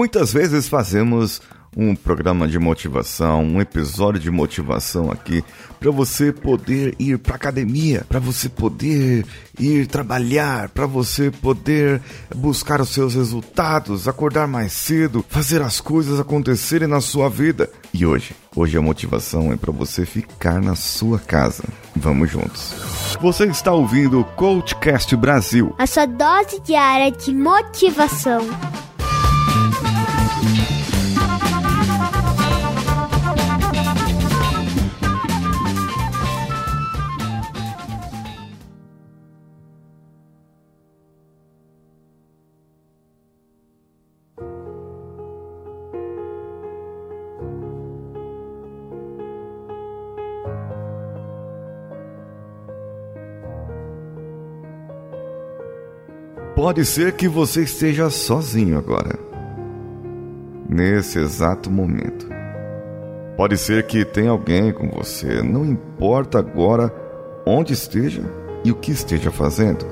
Muitas vezes fazemos um programa de motivação, um episódio de motivação aqui para você poder ir para academia, para você poder ir trabalhar, para você poder buscar os seus resultados, acordar mais cedo, fazer as coisas acontecerem na sua vida. E hoje, hoje a motivação é para você ficar na sua casa. Vamos juntos. Você está ouvindo o Coachcast Brasil, a sua dose diária de motivação. Pode ser que você esteja sozinho agora, nesse exato momento. Pode ser que tenha alguém com você, não importa agora onde esteja e o que esteja fazendo.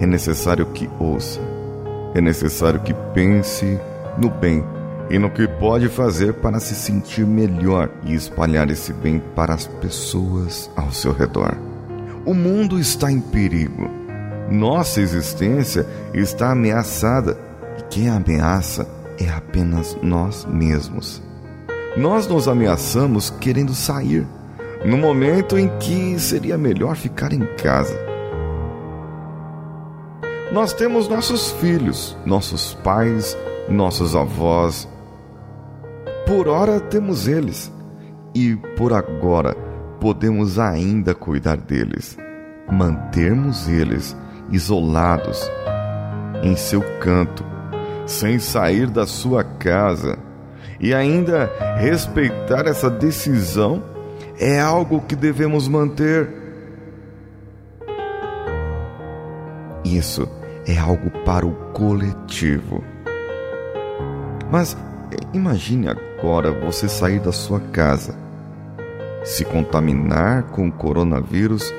É necessário que ouça, é necessário que pense no bem e no que pode fazer para se sentir melhor e espalhar esse bem para as pessoas ao seu redor. O mundo está em perigo nossa existência está ameaçada e quem ameaça é apenas nós mesmos. Nós nos ameaçamos querendo sair, no momento em que seria melhor ficar em casa. Nós temos nossos filhos, nossos pais, nossos avós. Por hora temos eles e por agora podemos ainda cuidar deles, mantermos eles isolados em seu canto, sem sair da sua casa, e ainda respeitar essa decisão é algo que devemos manter. Isso é algo para o coletivo. Mas imagine agora você sair da sua casa, se contaminar com o coronavírus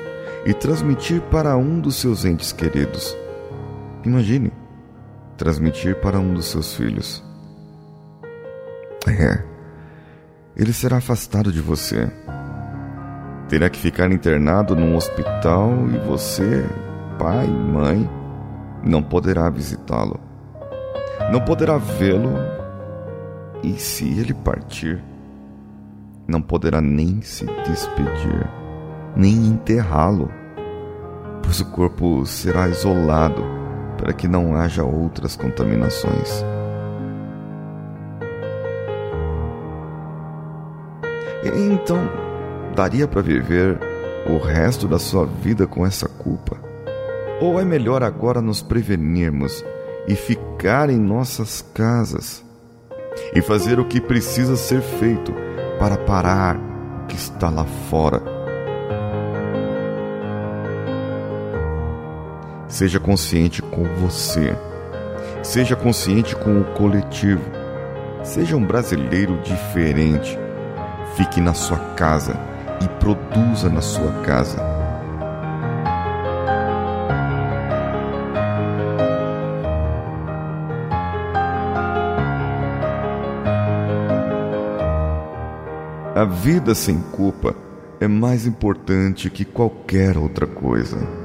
e transmitir para um dos seus entes queridos. Imagine transmitir para um dos seus filhos. É, ele será afastado de você. Terá que ficar internado num hospital e você, pai, mãe, não poderá visitá-lo. Não poderá vê-lo e se ele partir, não poderá nem se despedir, nem enterrá-lo pois o corpo será isolado para que não haja outras contaminações. Então, daria para viver o resto da sua vida com essa culpa? Ou é melhor agora nos prevenirmos e ficar em nossas casas e fazer o que precisa ser feito para parar o que está lá fora? Seja consciente com você. Seja consciente com o coletivo. Seja um brasileiro diferente. Fique na sua casa e produza na sua casa. A vida sem culpa é mais importante que qualquer outra coisa.